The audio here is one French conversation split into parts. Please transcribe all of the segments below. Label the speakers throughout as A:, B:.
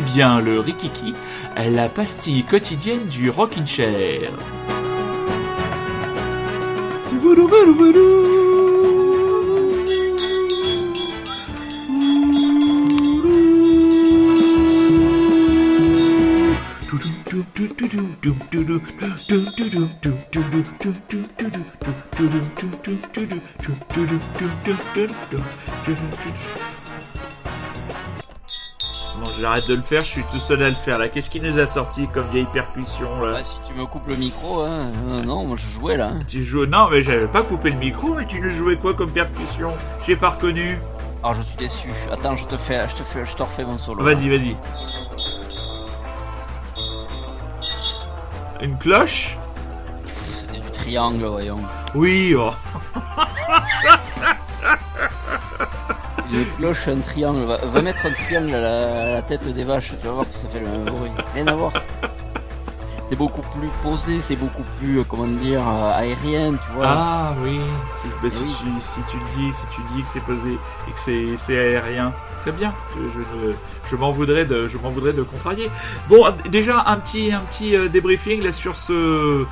A: écoutez bien le Rikiki, la pastille quotidienne du Rockin' Chair. Bon, j'arrête de le faire, je suis tout seul à le faire là. Qu'est-ce qui nous a sorti comme vieille percussion là
B: Ouais, si tu me coupes le micro, hein. Non, non, moi je jouais là.
A: Tu joues Non, mais j'avais pas coupé le micro, mais tu nous jouais quoi comme percussion J'ai pas reconnu.
B: Alors je suis déçu. Attends, je te fais, je te fais, je te refais mon solo.
A: Vas-y, vas-y. Une cloche?
B: C'était du triangle, voyons.
A: Oui, oh.
B: Une cloche, un triangle. Va, va mettre un triangle à la, à la tête des vaches, tu vas voir si ça fait le même bruit. Rien à voir. C'est beaucoup plus posé, c'est beaucoup plus, euh, comment dire, euh, aérien, tu vois.
A: Ah oui, si, si
B: Oui.
A: tu, si tu le dis, si tu dis que c'est posé et que c'est, c'est aérien, très bien. Je, je, je m'en voudrais de, je m'en voudrais de contrarier. Bon, déjà un petit, un petit euh, débriefing là sur ce,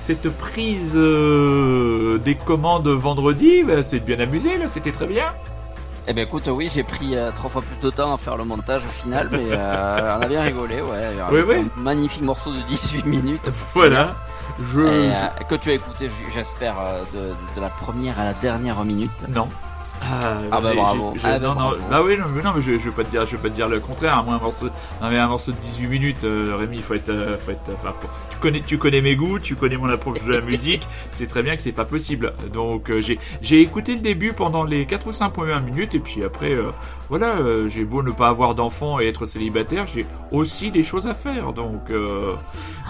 A: cette prise euh, des commandes vendredi. Bah, c'est bien amusé là, c'était très bien.
B: Eh ben écoute, oui, j'ai pris euh, trois fois plus de temps à faire le montage au final, mais euh, on a bien rigolé, ouais.
A: Oui, oui.
B: Un magnifique morceau de 18 minutes.
A: Voilà. Je.
B: Et, euh, que tu as écouté, j'espère, euh, de, de la première à la dernière minute.
A: Non. Ah,
B: Ah bah bravo. Ah bah
A: non, bah oui, non, mais non, mais je, je vais pas te dire, je vais pas te dire le contraire. Moi, un morceau, non, mais un morceau de 18 minutes, Rémi, il faut être, euh, faut être, enfin, pour- tu connais, tu connais mes goûts, tu connais mon approche de la musique. c'est très bien que c'est pas possible. Donc, euh, j'ai, j'ai écouté le début pendant les 4 ou 5 premières minutes, et puis après, euh, voilà, euh, j'ai beau ne pas avoir d'enfants et être célibataire, j'ai aussi des choses à faire. Donc, euh,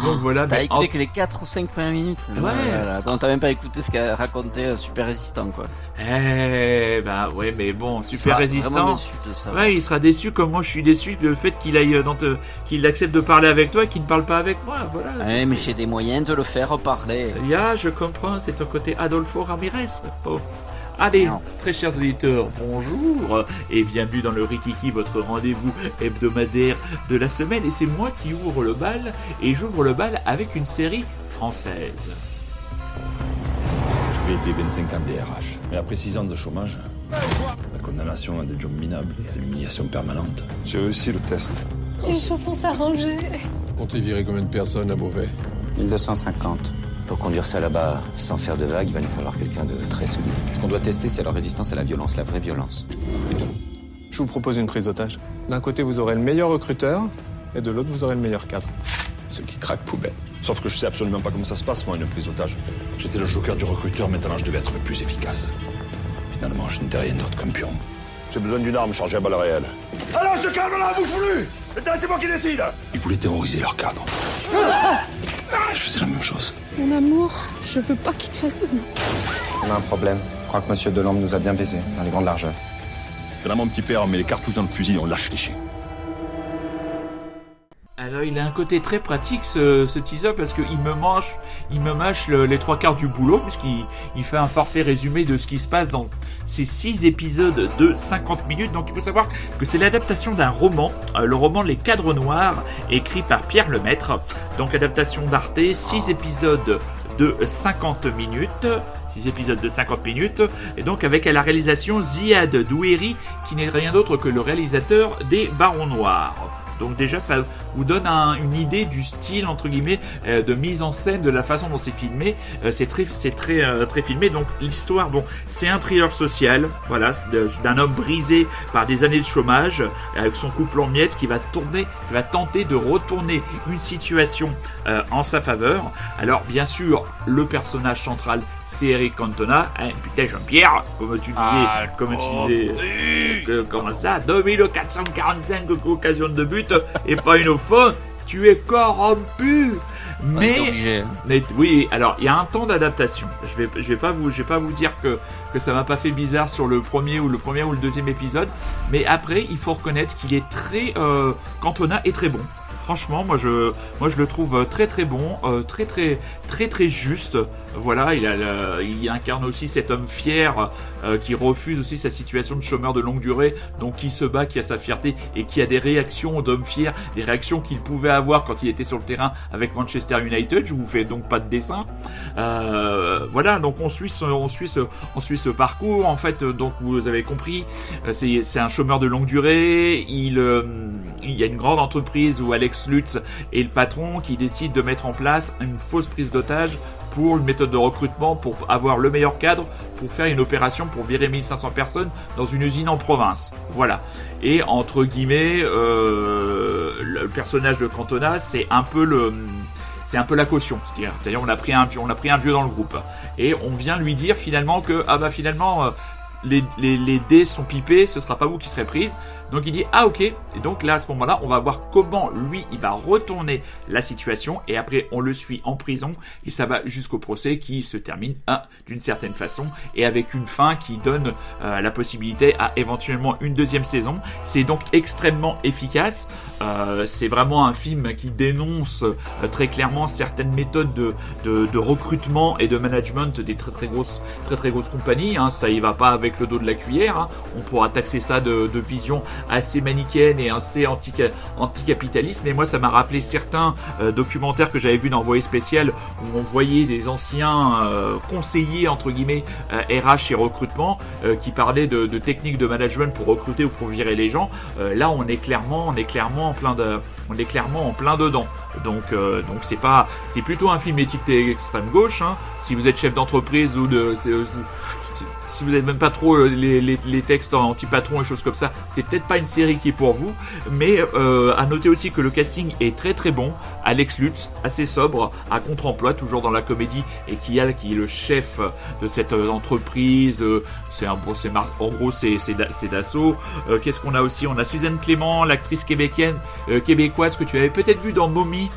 A: donc voilà.
B: T'as
A: mais en-
B: écouté que les 4 ou 5 premières minutes
A: Ouais.
B: T'as même pas écouté ce qu'a raconté Super Résistant, quoi.
A: Eh, bah ouais, mais bon, super résistant.
B: ça.
A: Ouais, il sera déçu comme moi je suis déçu du fait qu'il aille dans te... qu'il accepte de parler avec toi et qu'il ne parle pas avec moi. Voilà.
B: Ouais, mais j'ai des moyens de le faire parler.
A: Ya, je comprends, c'est ton côté Adolfo Ramirez. Oh. Allez,
B: Non.
A: très chers auditeurs, bonjour et bienvenue dans le Rikiki, votre rendez-vous hebdomadaire de la semaine. Et c'est moi qui ouvre le bal et j'ouvre le bal avec une série française.
C: J'ai été 25 ans DRH. Mais après 6 ans de chômage, la condamnation à des jobs minables et à l'humiliation permanente.
D: J'ai réussi le test.
E: Les choses vont s'arranger.
D: Comptez virer combien de personnes à Beauvais
F: 1250. Pour conduire ça là-bas sans faire de vagues, il va nous falloir quelqu'un de très solide. Ce qu'on doit tester, c'est leur résistance à la violence, la vraie violence.
G: Je vous propose une prise d'otage. D'un côté, vous aurez le meilleur recruteur, et de l'autre, vous aurez le meilleur cadre.
C: Ceux qui craquent poubelle.
D: Sauf que je sais absolument pas comment ça se passe, moi, une prise d'otage.
C: J'étais le joker du recruteur, maintenant je devais être le plus efficace. Finalement, je n'étais rien d'autre qu'un pion.
D: J'ai besoin d'une arme chargée à balles réelles.
C: Alors, je calme là, bouge plus Maintenant, c'est moi qui décide Ils voulaient terroriser leur cadre. Je faisais la même chose.
E: Mon amour, je veux pas qu'il te fasse.
F: On a un problème. Je crois que Monsieur Delorme nous a bien baisé, dans les grandes largeurs.
C: Là, mon petit père, on met les cartouches dans le fusil et on lâche les chiens.
A: Il a un côté très pratique ce, teaser parce qu'il me il me mâche le- les trois quarts du boulot puisqu'il il fait un parfait résumé de ce qui se passe dans ces six épisodes de 50 minutes. Donc il faut savoir que c'est l'adaptation d'un roman, euh, le roman Les Cadres Noirs, écrit par Pierre Lemaître. Donc adaptation d'Arte, six épisodes de 50 minutes. 6 épisodes de 50 minutes, et donc avec à la réalisation Ziad Doueri, qui n'est rien d'autre que le réalisateur des Barons Noirs. Donc déjà, ça vous donne un- une idée du style entre guillemets euh, de mise en scène, de la façon dont c'est filmé. Euh, c'est euh, très filmé. Donc l'histoire, bon, c'est un thriller social, voilà, d'un homme brisé par des années de chômage, avec son couple en miettes, qui va tourner, qui va tenter de retourner une situation en sa faveur. Alors bien sûr, le personnage central, c'est Eric Cantona. Hein, putain, Jean-Pierre, comme tu disais,
B: Ah,
A: comme tu disais, que- comment ça, 2445 occasions de but et pas une au fond, tu es corrompu. Mais,
B: hein.
A: mais oui, alors il y a un temps d'adaptation. Je vais, je vais pas vous, je vais pas vous dire que que ça m'a pas fait bizarre sur le premier ou le premier ou le deuxième épisode, mais après il faut reconnaître qu'il est très, euh, Cantona est très bon. Franchement, moi je, moi je le trouve euh, très très bon, euh, très très très très juste. Voilà, il, a incarne aussi cet homme fier euh, qui refuse aussi sa situation de chômeur de longue durée, donc qui se bat, qui a sa fierté et qui a des réactions d'homme fier, des réactions qu'il pouvait avoir quand il était sur le terrain avec Manchester United. Je vous fais donc pas de dessin. Voilà, donc on suit ce, on suit ce, on suit ce parcours. En fait, donc vous avez compris, c'est un chômeur de longue durée. Il, il y a une grande entreprise où Alex Lutz est le patron qui décide de mettre en place une fausse prise d'otage pour une méthode de recrutement pour avoir le meilleur cadre pour faire une opération pour virer 1500 personnes dans une usine en province. Voilà. Et entre guillemets, euh, le personnage de Cantona, c'est un peu le c'est un peu la caution. C'est-à-dire, on a pris un on a pris un vieux dans le groupe et on vient lui dire finalement que ah bah finalement euh, les, dés sont pipés, ce sera pas vous qui serez pris. Donc il dit ah ok et donc là à ce moment-là on va voir comment lui il va retourner la situation et après on le suit en prison et ça va jusqu'au procès qui se termine d'une certaine façon et avec une fin qui donne euh, la possibilité à éventuellement une deuxième saison. C'est donc extrêmement efficace. Euh, c'est vraiment un film qui dénonce euh, très clairement certaines méthodes de, de, de recrutement et de management des très très grosses très très grosses compagnies. Hein. Ça y va pas avec le dos de la cuillère. hein. On pourra taxer ça de, vision assez manichéenne et assez anti anticapitaliste. Mais moi, ça m'a rappelé certains euh, documentaires que j'avais vus dans spécial où on voyait des anciens euh, conseillers entre guillemets euh, RH et recrutement euh, qui parlaient de, de techniques de management pour recruter ou pour virer les gens. Euh, là, on est clairement, on est clairement en plein de, on est clairement en plein dedans. Donc, donc c'est pas, c'est plutôt un film étiqueté extrême gauche. Hein. Si vous êtes chef d'entreprise ou de, si vous n'êtes même pas trop euh, les, textes anti-patron et choses comme ça, c'est peut-être pas une série qui est pour vous. Mais euh, à noter aussi que le casting est très très bon. Alex Lutz, assez sobre, à contre-emploi, toujours dans la comédie, et a qui est le chef de cette euh, entreprise. c'est en gros c'est c'est Da- c'est Dassault. Euh, Qu'est-ce qu'on a aussi? On a Suzanne Clément, l'actrice québécoise, que tu avais peut-être vu dans Mommy.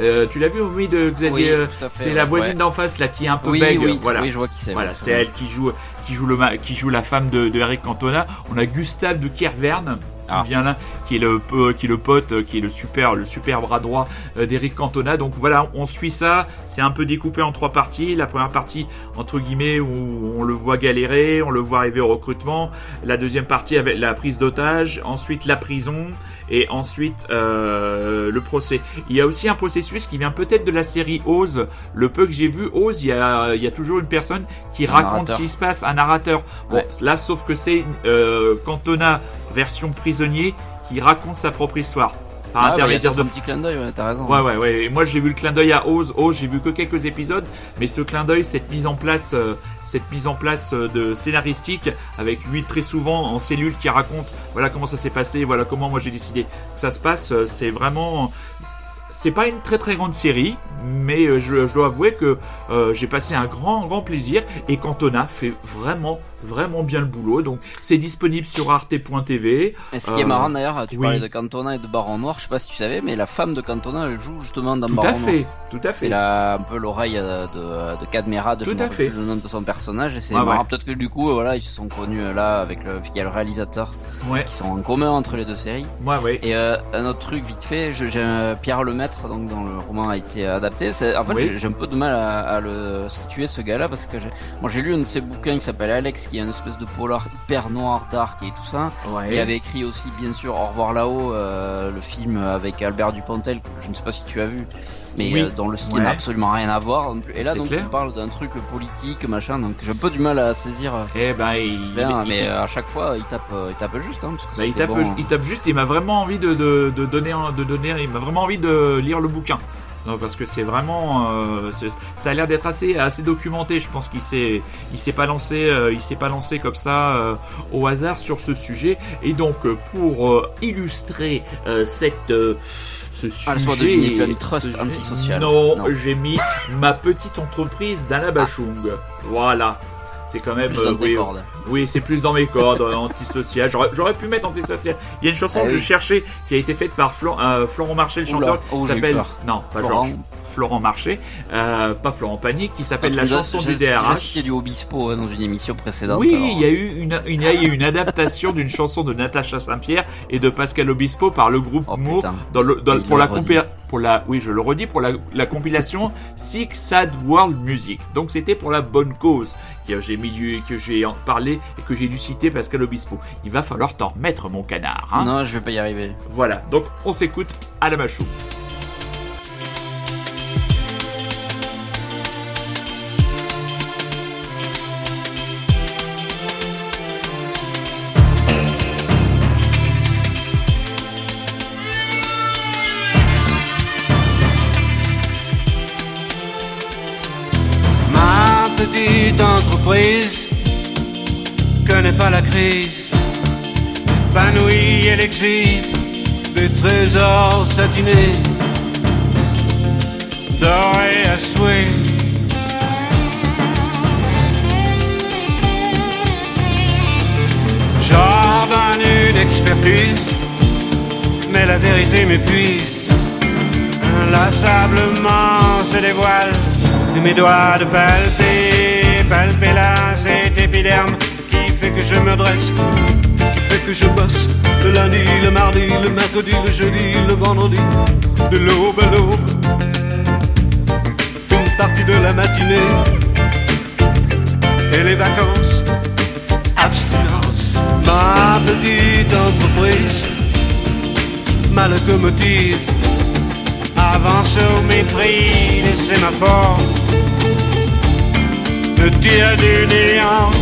A: Euh, tu l'as vu Mommy de Xavier
B: Oui,
A: euh, C'est la
B: ouais.
A: voisine d'en face là qui est un peu
B: Oui,
A: bègue.
B: oui,
A: voilà.
B: oui, je vois qui c'est.
A: Voilà, c'est elle qui joue, qui joue le, qui joue la femme de, de Eric Cantona. On a Gustave de Kerverne
B: Ah.
A: vient là, qui est le, qui est le pote, euh, qui est le super, le super bras droit euh, d'Eric Cantona. Donc voilà, on suit ça. C'est un peu découpé en trois parties. La première partie, entre guillemets, où on le voit galérer, on le voit arriver au recrutement. La deuxième partie avec la prise d'otage. Ensuite, la prison. Et ensuite, euh, le procès. Il y a aussi un processus qui vient peut-être de la série Oz. Le peu que j'ai vu, Oz, il y a, il y a toujours une personne qui
B: Un
A: raconte
B: narrateur.
A: ce qui se passe, un narrateur. Bon,
B: Ouais.
A: là, sauf que c'est euh, Cantona version prisonnier qui raconte sa propre histoire par
B: Ah, bah,
A: intermédiaire
B: peut-être
A: de
B: un petit clin d'œil, ouais, t'as raison.
A: Ouais, ouais, ouais. Et moi, j'ai vu le clin d'œil à Oz. Oz, j'ai vu que quelques épisodes, mais ce clin d'œil, cette mise en place, euh, cette mise en place euh, de scénaristique, avec lui très souvent en cellule qui raconte, voilà comment ça s'est passé, voilà comment moi j'ai décidé que ça se passe. euh, C'est vraiment, c'est pas une très très grande série, mais je, je dois avouer que euh, j'ai passé un grand grand plaisir et Cantona fait vraiment vraiment bien le boulot. Donc c'est disponible sur arte.tv.
B: Et ce qui est
A: Euh,
B: marrant d'ailleurs, tu
A: oui.
B: parlais de Cantona et de Baron Noir, je sais pas si tu savais, mais la femme de Cantona, elle joue justement dans
A: Tout
B: Baron
A: à
B: Noir.
A: fait, tout à
B: C'est
A: fait.
B: la, un peu l'oreille euh, de, de Cadmera, de
A: Tout
B: je
A: à fait.
B: le nom de son personnage, et c'est marrant.
A: ouais.
B: Peut-être que du coup, euh, voilà, ils se sont connus euh, là avec le, il y a le réalisateur,
A: Ouais,
B: qui sont en commun entre les deux séries.
A: ouais, ouais.
B: Et euh, un autre truc vite fait, je- j'ai Pierre Lemaître, donc dont le roman a été adapté. C'est, en fait,
A: Oui.
B: j'ai- j'ai un peu de mal à, à le situer ce gars-là parce que j'ai, moi j'ai lu un de ses bouquins qui s'appelle Alex, qui est une espèce de polar hyper noir, dark et tout ça.
A: ouais.
B: Il avait écrit aussi, bien sûr, Au revoir là-haut, euh, le film avec Albert Dupontel, que je ne sais pas si tu as vu, mais
A: Oui.
B: euh, dont le style
A: Ouais.
B: n'a absolument rien à voir. non plus. Et là, donc,
A: clair.
B: tu parles d'un truc politique, machin, donc j'ai un peu du mal à saisir. euh,
A: Eh ben, il,
B: bien,
A: il-
B: mais
A: il-
B: euh, à chaque fois, il tape, il tape juste, hein, parce que
A: bah, il tape,
B: bon.
A: il tape juste. Il m'a vraiment envie de, de, de donner, de donner. Il m'a vraiment envie de lire le bouquin. Non, parce que c'est vraiment, euh, ça a l'air d'être assez, assez documenté. Je pense qu'il s'est, il s'est pas lancé, euh, il s'est pas lancé comme ça euh, au hasard sur ce sujet. Et donc, pour euh, illustrer euh, cette euh, ce
B: Ah,
A: sujet-
B: deviner, tu as mis trust
A: ce-
B: antisocial.
A: Non,
B: Non.
A: j'ai mis ma petite entreprise d'Anabachung. Voilà. C'est quand même.
B: plus
A: euh,
B: tes
A: oui,
B: cordes.
A: oui, c'est plus dans mes cordes, euh, antisocial. J'aurais, j'aurais pu mettre antisocial. Il y a une chanson
B: Ah
A: que
B: oui.
A: je cherchais qui a été faite par euh, Florent le
B: Oula,
A: chanteur,
B: oh,
A: qui s'appelle. Non, pas
B: Florent.
A: Georges. Florent Marché, euh, pas Florent Pagny, qui s'appelle La chanson du DRH.
B: J'ai du Obispo hein, dans une émission précédente.
A: Oui,
B: alors.
A: il y a eu une, une, il y a eu une adaptation d'une chanson de Natacha Saint-Pierre et de Pascal Obispo par le groupe
B: Oh,
A: Mo
B: putain.
A: dans le, dans-
B: Il
A: pour la pour oui, je le redis pour la, la compilation Six Sad World Music. Donc c'était pour la bonne cause que j'ai mis du, que j'ai en parlé et que j'ai dû citer Pascal Obispo. Il va falloir t'en remettre mon canard, hein.
B: Non, je vais pas y arriver.
A: Voilà. Donc on s'écoute à la machou.
H: L'exil des trésors satinés, dorés à souhait. J'ordonne une expertise, mais la vérité m'épuise. Inlassablement se dévoile de mes doigts de palper, palper là cet épiderme fait que je me dresse, qui fait que je bosse. Le lundi, le mardi, le mercredi, le jeudi, le vendredi, de l'aube à l'aube, une partie de la matinée et les vacances, abstinence, ma petite entreprise, ma locomotive avance au mépris des sémaphores, me tire du néant.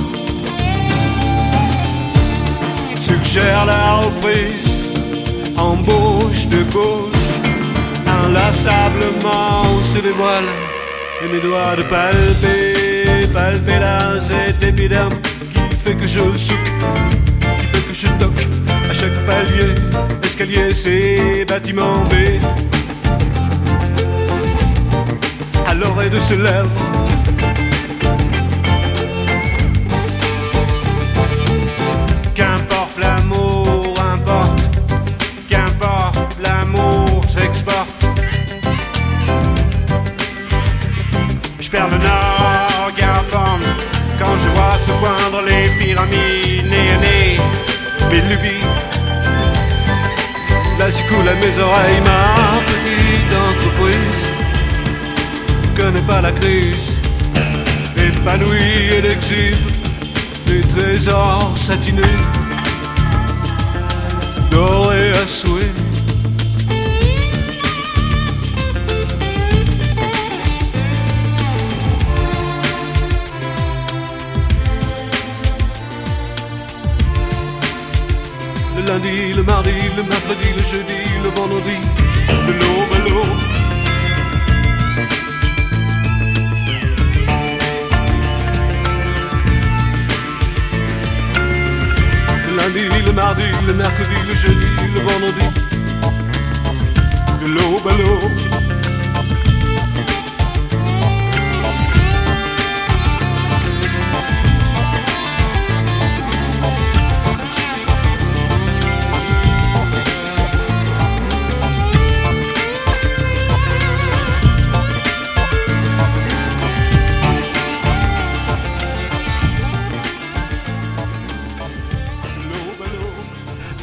H: suggère la reprise, embauche de gauche, inlassablement se dévoile et mes doigts de palper, palper là cet épiderme qui fait que je souque qui fait que je toque à chaque palier, escalier, C, bâtiment B. À l'oreille de ses lèvres. Épanouie et l'exil, des trésors satinés, dorés à souhait. Le lundi, le mardi, le mercredi, le jeudi, le vendredi, de l'aube le mardi, le mercredi, le jeudi, le vendredi, de l'aube à l'aube.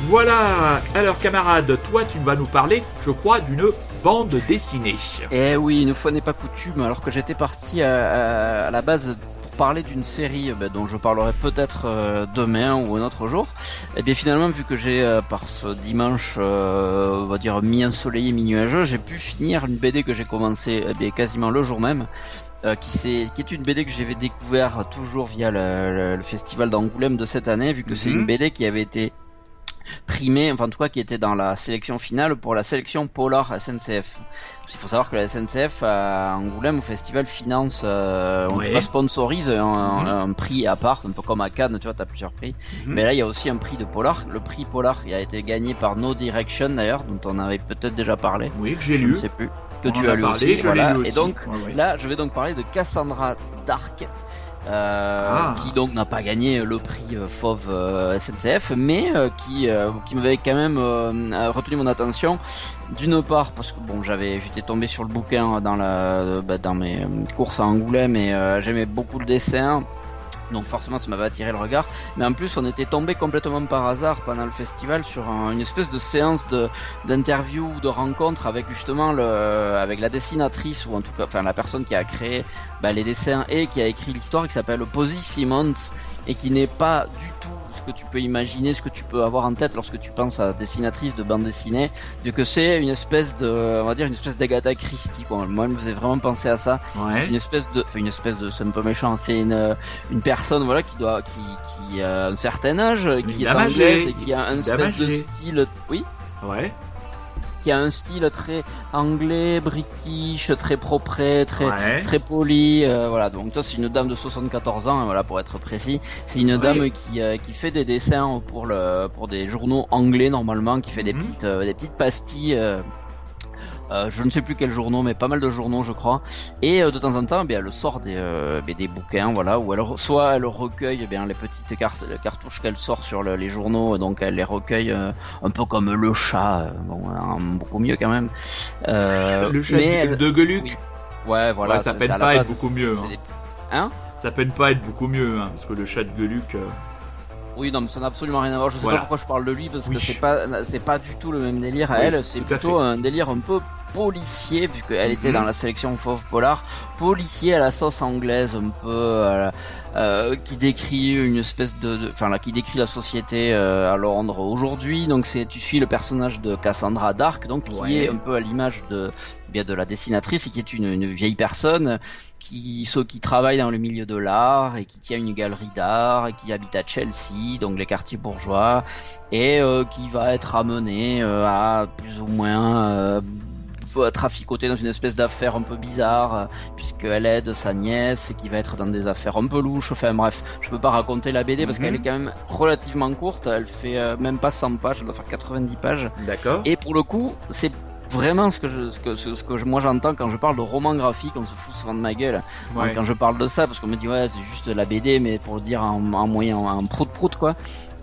A: Voilà. Alors camarade, toi tu vas nous parler, je crois, d'une bande dessinée.
B: Eh oui, une fois n'est pas coutume, alors que j'étais parti à, à- à la base pour parler d'une série euh, ben, dont je parlerai peut-être euh, demain ou un autre jour, et bien finalement, vu que j'ai, euh, par ce dimanche, euh, on va dire mi-ensoleillé, mi-nuageux, j'ai pu finir une BD que j'ai commencé eh bien, quasiment le jour même, qui, est une BD que j'avais découvert toujours via le, le- le festival d'Angoulême de cette année, vu que c'est
A: Mhm.
B: une BD qui avait été primé, enfin en tout cas qui était dans la sélection finale pour la sélection Polar SNCF. Il faut savoir que la SNCF à Angoulême au festival finance, euh, on
A: Ouais.
B: sponsorise un,
A: Mhm.
B: un prix à part, un peu comme à Cannes, tu vois, t'as plusieurs prix.
A: Mhm.
B: Mais là, il y a aussi un prix de Polar. Le prix Polar, il a été gagné par No Direction d'ailleurs, dont on avait peut-être déjà parlé.
A: Oui, que j'ai
B: Je
A: lu.
B: ne sais plus. Que
A: On
B: tu as lu
A: parlé,
B: aussi,
A: je l'ai
B: voilà.
A: lu
B: Et donc,
A: Ouais, ouais.
B: là, je vais donc parler de Cassandra Dark. Euh,
A: Ah.
B: qui donc n'a pas gagné le prix euh, Fauve euh, SNCF, mais qui qui m'avait quand même retenu mon attention. D'une part parce que bon, j'avais j'étais tombé sur le bouquin dans la bah, dans mes courses à Angoulême et j'aimais beaucoup le dessin. Donc forcément ça m'avait attiré le regard, mais en plus on était tombé complètement par hasard pendant le festival sur un- une espèce de séance d'interview ou de rencontre avec justement avec la dessinatrice ou en tout cas enfin la personne qui a créé bah, les dessins et qui a écrit l'histoire qui s'appelle Posy Simmons et qui n'est pas du tout que tu peux imaginer, ce que tu peux avoir en tête lorsque tu penses à dessinatrice de bande dessinée, vu que c'est une espèce de, on va dire une espèce d'Agatha Christie quoi. Moi, elle me faisait vraiment penser à ça.
A: Ouais.
B: C'est une espèce de, enfin une espèce de, c'est un peu méchant. C'est une une personne voilà qui doit, qui qui a un certain âge, qui est anglaise et qui a un espèce de style, oui,
A: Ouais.
B: Qui a un style très anglais, british, très propre, très
A: Ouais.
B: très poli. euh, voilà, donc ça c'est une dame de 74 ans, hein, voilà pour être précis. C'est une dame qui euh, qui fait des dessins pour le pour des journaux anglais normalement, qui fait des
A: Mhm.
B: petites euh, des petites pastilles. Euh, je ne sais plus quel journaux, mais pas mal de journaux, je crois. Et euh, de temps en temps, eh bien, elle sort des, euh, des bouquins, voilà, elle re- soit elle recueille eh bien les petites cartes, les cartouches qu'elle sort sur le- les journaux, donc elle les recueille un peu comme le chat, bon, hein, beaucoup mieux quand même.
A: Le chat
B: mais
A: de,
B: elle-
A: de Geluc.
B: oui. Ouais, voilà.
A: Ouais, ça
B: c'est-
A: peine
B: à la
A: pas à être beaucoup mieux, hein.
B: des- Hein
A: Ça peine pas être beaucoup mieux, hein, parce que le chat de Geluc.
B: Oui, non, mais ça n'a absolument rien à voir. Je sais
A: Voilà.
B: pas pourquoi je parle de lui parce
A: Oui.
B: que c'est pas, c'est pas du tout le même délire à
A: Oui,
B: elle. C'est
A: à
B: plutôt un délire un peu policier vu qu'elle était
A: Mhm.
B: dans la sélection Fauve Polar. Policier à la sauce anglaise, un peu, euh, euh, qui décrit une espèce de, enfin là, qui décrit la société euh, à Londres aujourd'hui. Donc c'est, tu suis le personnage de Cassandra Dark, donc qui
A: Ouais.
B: est un peu à l'image de, bien de la dessinatrice et qui est une, une vieille personne qui, ceux qui travaillent dans le milieu de l'art et qui tient une galerie d'art et qui habite à Chelsea, donc les quartiers bourgeois, et euh, qui va être amené euh, à plus ou moins euh, traficoter dans une espèce d'affaire un peu bizarre, euh, puisqu'elle aide sa nièce et qui va être dans des affaires un peu louches. Enfin bref, je peux pas raconter la BD parce
A: Mhm.
B: qu'elle est quand même relativement courte, elle fait euh, même pas 100 pages, elle doit faire 90 pages.
A: D'accord.
B: Et pour le coup, c'est vraiment ce que je, ce que, ce, que je- moi j'entends quand je parle de roman graphique, on se fout souvent de ma gueule
A: Ouais.
B: quand je parle de ça, parce qu'on me dit ouais c'est juste la BD, mais pour le dire en, en moyen, en prout prout quoi.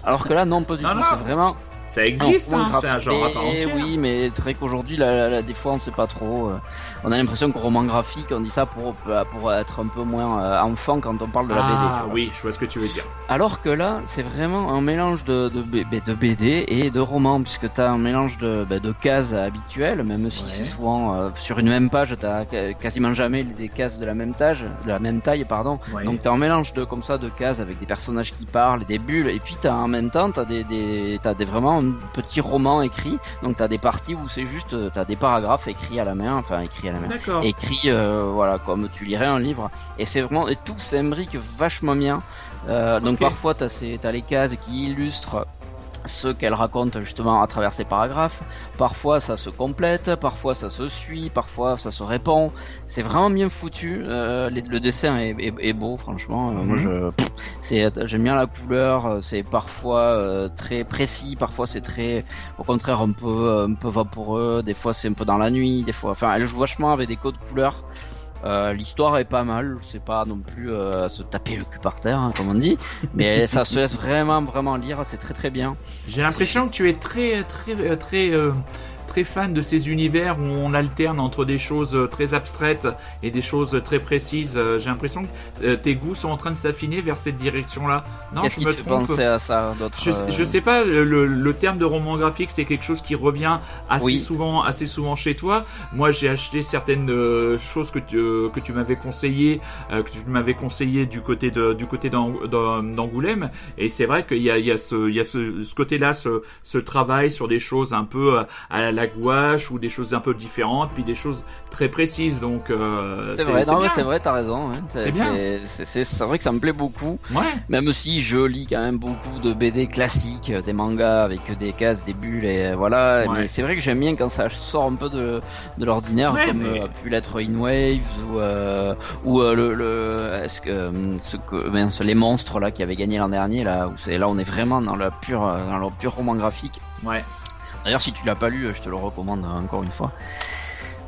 B: Alors que là non pas du
A: Non,
B: tout, c'est vraiment
A: Ça existe, hein, c'est un genre à part entière.
B: Oui, mais c'est vrai qu'aujourd'hui là, là, là, des fois on sait pas trop. On a l'impression que roman graphique, on dit ça pour pour être un peu moins euh, enfant quand on parle de la BD. tu
A: Ah
B: vois.
A: oui, je vois ce que tu veux dire.
B: Alors que là, c'est vraiment un mélange de, de, BD et de roman, puisque tu as un mélange de, bah, de cases habituelles, même si
A: Ouais.
B: c'est souvent euh, sur une même page, tu as quasiment jamais des cases de la même taille, de la même taille, pardon.
A: Ouais.
B: Donc tu as un mélange de comme ça de cases avec des personnages qui parlent, des bulles, et puis t'as en même temps t'as des, des t'as des vraiment petits romans écrits. Donc t'as des parties où c'est juste euh, t'as des paragraphes écrits à la main, enfin écrits à la. Écrit euh, voilà comme tu lirais un livre. Et c'est vraiment et tout s'imbrique vachement bien. Euh, donc
A: Ok.
B: parfois t'as les cases qui illustrent ce qu'elle raconte justement à travers ses paragraphes. Parfois ça se complète, parfois ça se suit, parfois ça se répond. C'est vraiment bien foutu. Euh, le dessin est, est- est beau, franchement. Euh, Moi, je, pff, c'est, j'aime bien la couleur. euh, C'est parfois euh, très précis, parfois c'est très, au contraire, un peu, un peu vaporeux. Des fois c'est un peu dans la nuit. Des fois, enfin, elle joue vachement avec des codes couleurs. Euh, L'histoire est pas mal, c'est pas non plus euh, à se taper le cul par terre, hein, comme on dit, mais ça se laisse vraiment, vraiment lire, c'est très très bien.
A: J'ai l'impression que tu es très, très, très, euh, très fan de ces univers où on alterne entre des choses euh, très abstraites et des choses très précises. Euh, J'ai l'impression que euh, tes goûts sont en train de s'affiner vers cette direction-là. Non,
B: Qu'est-ce qui
A: me
B: te fait penser à ça d'autres
A: Je,
B: euh,
A: je sais pas, le, le- terme de roman graphique, c'est quelque chose qui revient assez
B: Oui.
A: souvent, assez souvent chez toi. Moi, j'ai acheté certaines euh, choses que tu, euh, que tu m'avais conseillé, euh, que tu m'avais conseillé du côté de, du côté d'Ang- d'Ang- d'Angoulême, et c'est vrai qu'il y a, il y a ce, il y a ce, ce côté-là, ce, ce travail sur des choses un peu euh, à la la gouache ou des choses un peu différentes, puis des choses très précises. Donc euh,
B: C'est vrai, c'est vrai, t'as raison. hein.
A: C'est
B: vrai que ça me plaît beaucoup.
A: Ouais.
B: Même si je lis quand même beaucoup de BD classiques, euh, des mangas avec des cases, des bulles et euh, voilà.
A: Ouais.
B: Mais c'est vrai que j'aime bien quand ça sort un peu de, de l'ordinaire,
A: Ouais,
B: comme
A: mais-
B: euh, a pu l'être In Waves ou euh, ou euh, le, le est-ce que euh, ce que mince, les monstres là qui avaient gagné l'an dernier là où c'est là on est vraiment dans la pure euh, dans le pur roman graphique.
A: Ouais.
B: D'ailleurs, si tu l'as pas lu, je te le recommande encore une fois.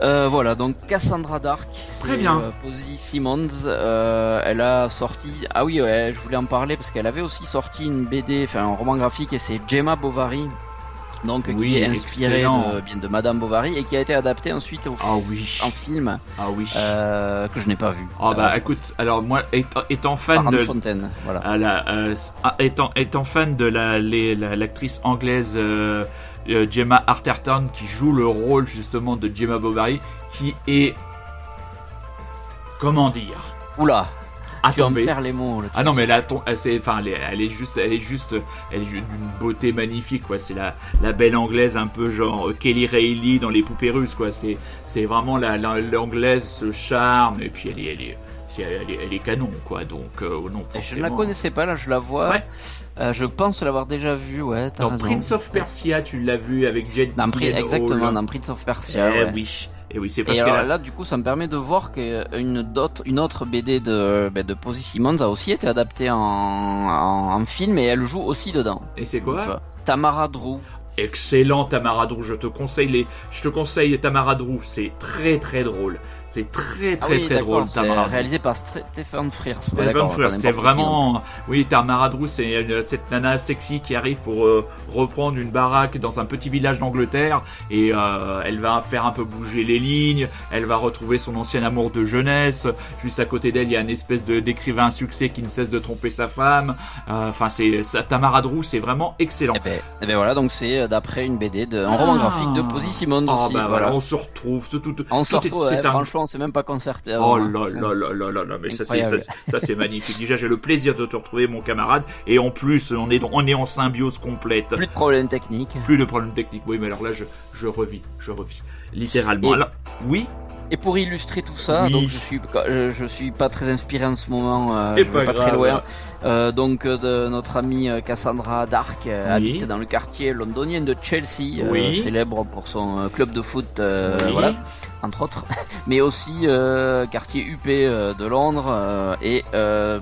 B: Euh, voilà, donc Cassandra Dark, c'est
A: bien.
B: euh, Posy Simmons. euh, elle a sorti. Ah oui, ouais, je voulais en parler parce qu'elle avait aussi sorti une BD, enfin un roman graphique, et c'est Gemma Bovary. Donc
A: Oui,
B: qui est inspiré de, bien de Madame Bovary et qui a été adapté ensuite au,
A: Ah oui.
B: en film
A: Ah oui.
B: euh, que je n'ai pas vu.
A: Ah bah
B: Euh,
A: écoute, alors moi étant, étant fan
B: par
A: de
B: Fontaine, voilà.
A: à la, euh, ah, étant étant fan de la l'actrice anglaise euh, euh, Gemma Arterton qui joue le rôle justement de Gemma Bovary qui est comment dire?
B: Oula, tu en
A: Attendez.
B: perds les mots. là, tu
A: Ah non mais là c'est enfin elle est, elle est juste elle est juste elle est d'une beauté magnifique quoi c'est la la belle anglaise un peu genre euh, Kelly Reilly dans les poupées russes quoi c'est c'est vraiment la la- l'anglaise ce charme et puis elle est elle est elle est, elle est canon quoi donc euh, non
B: Je ne la connaissais pas, là je la vois.
A: Ouais.
B: Euh, je pense l'avoir déjà vue, ouais,
A: dans
B: raison.
A: Prince of Persia tu l'as vu avec Jane
B: Dans Pri-
A: Gyllenhaal.
B: exactement, dans Prince of Persia.
A: Eh
B: ouais.
A: oui et oui c'est parce
B: Et
A: que
B: alors là, du coup, ça me permet de voir qu'une une autre BD de, ben, de Posy Simmons a aussi été adaptée en, en, en film et elle joue aussi dedans.
A: et c'est quoi?
B: Tamara Drew.
A: Excellent Tamara Drew je te conseille les je te conseille Tamara Drew c'est très très drôle c'est très
B: Ah
A: très
B: oui,
A: très drôle
B: d'accord, c'est
A: Tamara Drew.
B: réalisé par Stephen Frears. D'accord,
A: Frears, c'est vraiment, oui, Tamara Drew, c'est cette nana sexy qui arrive pour euh, reprendre une baraque dans un petit village d'Angleterre et euh, elle va faire un peu bouger les lignes, elle va retrouver son ancien amour de jeunesse. Juste à côté d'elle, il y a une espèce de d'écrivain succès qui ne cesse de tromper sa femme. Euh, Enfin, c'est ça, Tamara Drew, c'est vraiment excellent.
B: Eh ben, eh ben voilà, donc c'est euh, d'après une BD, de, un roman
A: Ah.
B: graphique de Posy Simmons
A: Oh,
B: aussi.
A: bah
B: voilà.
A: on se retrouve. Tout, tout, tout,
B: On
A: tout
B: se retrouve,
A: est-
B: ouais,
A: c'est un-
B: franchement, on s'est même pas concerté.
A: Oh
B: avant, hein.
A: là là là là là là, mais ça c'est
B: Incroyable.
A: ça, c'est- ça, c'est magnifique. Déjà j'ai le plaisir de te retrouver mon camarade et en plus on est on est en symbiose complète.
B: Plus de problèmes techniques.
A: Plus de problèmes techniques. Oui mais alors là je je revis, je revis littéralement.
B: Et-
A: Alors, oui,
B: Et pour illustrer tout ça,
A: Oui.
B: donc je suis je, je suis pas très inspiré en ce moment, euh, vais
A: pas
B: très loin. Euh, donc euh, de notre amie Cassandra Dark euh,
A: Oui.
B: habite dans le quartier londonien de Chelsea, euh, célèbre pour son euh, club de foot, euh,
A: Oui.
B: voilà, entre autres, mais aussi euh, quartier UP euh, de Londres euh, et euh,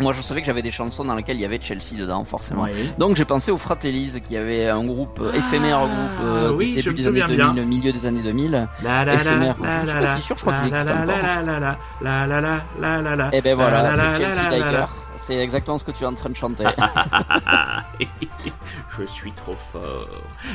B: moi, je savais que j'avais des chansons dans lesquelles il y avait Chelsea dedans, forcément. Donc, j'ai pensé aux Fratellis, qui avait un groupe éphémère, groupe euh, début des années 2000, milieu des années 2000.
A: La, la,
B: éphémère, je, suis pas si sûr, je crois qu'ils
A: existent
B: encore. Et ben voilà, c'est Chelsea Tiger. C'est exactement ce que tu es en train de chanter.
A: Je suis trop fort.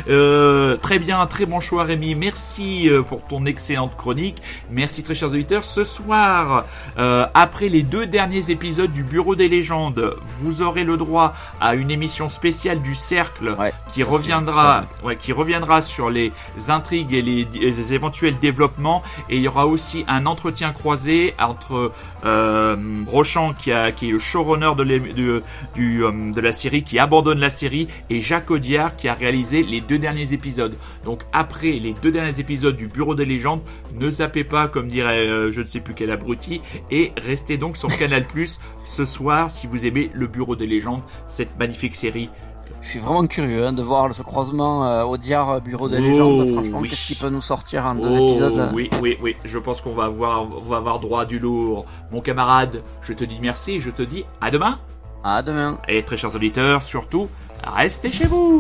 A: Euh, très bien, très bon choix Rémi. Merci euh, pour ton excellente chronique. Merci très chers auditeurs. Ce soir, euh, après les deux derniers épisodes du Bureau des légendes, vous aurez le droit à une émission spéciale du Cercle
B: Ouais,
A: qui reviendra, ouais, qui reviendra sur les intrigues et les, les éventuels développements. Et il y aura aussi un entretien croisé entre euh, Rochant, qui, a, qui est le showrunner de, du, euh, de la série, qui abandonne la série, et Jacques Audiard, qui a réalisé les deux derniers épisodes. Donc après les deux derniers épisodes du Bureau des légendes, ne zappez pas, comme dirait euh, je ne sais plus quel abruti, et restez donc sur Canal Plus ce soir si vous aimez le Bureau des légendes, cette magnifique série.
B: Je suis vraiment curieux hein, de voir ce croisement euh, au diar Bureau des
A: Oh,
B: légendes. Franchement,
A: oui.
B: qu'est-ce qui peut nous sortir en deux
A: Oh,
B: épisodes
A: Oui, oui, oui. Je pense qu'on va avoir, on va avoir droit à du lourd. Mon camarade, je te dis merci et je te dis à demain.
B: À demain.
A: Et très chers auditeurs, surtout, restez chez vous.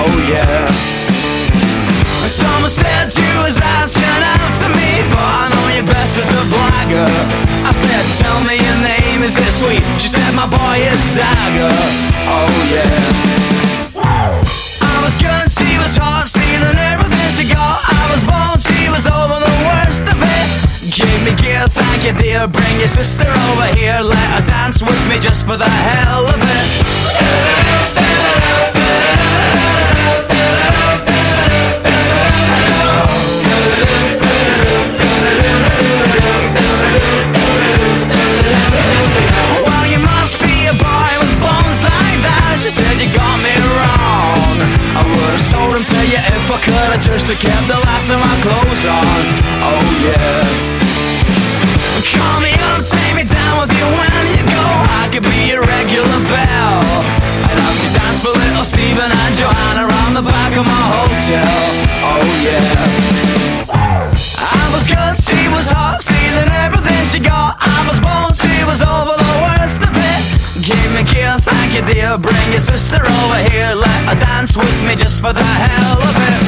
I: oh yeah. Someone said was asking me, but I know you best as a blagger. I said, tell me your name, is it sweet? She said, my boy is Dagger, oh yeah. I was good, she was hot, everything she got. I was born, she was over the worst of it. Give me thank you dear, bring your sister over here, let her dance with me just for the hell of it. Well, you must be a boy with bones like that. She said you got me wrong. I would've sold him to you if I could. I just have kept the last of my clothes on. Oh yeah. Dance with me just for the hell of it.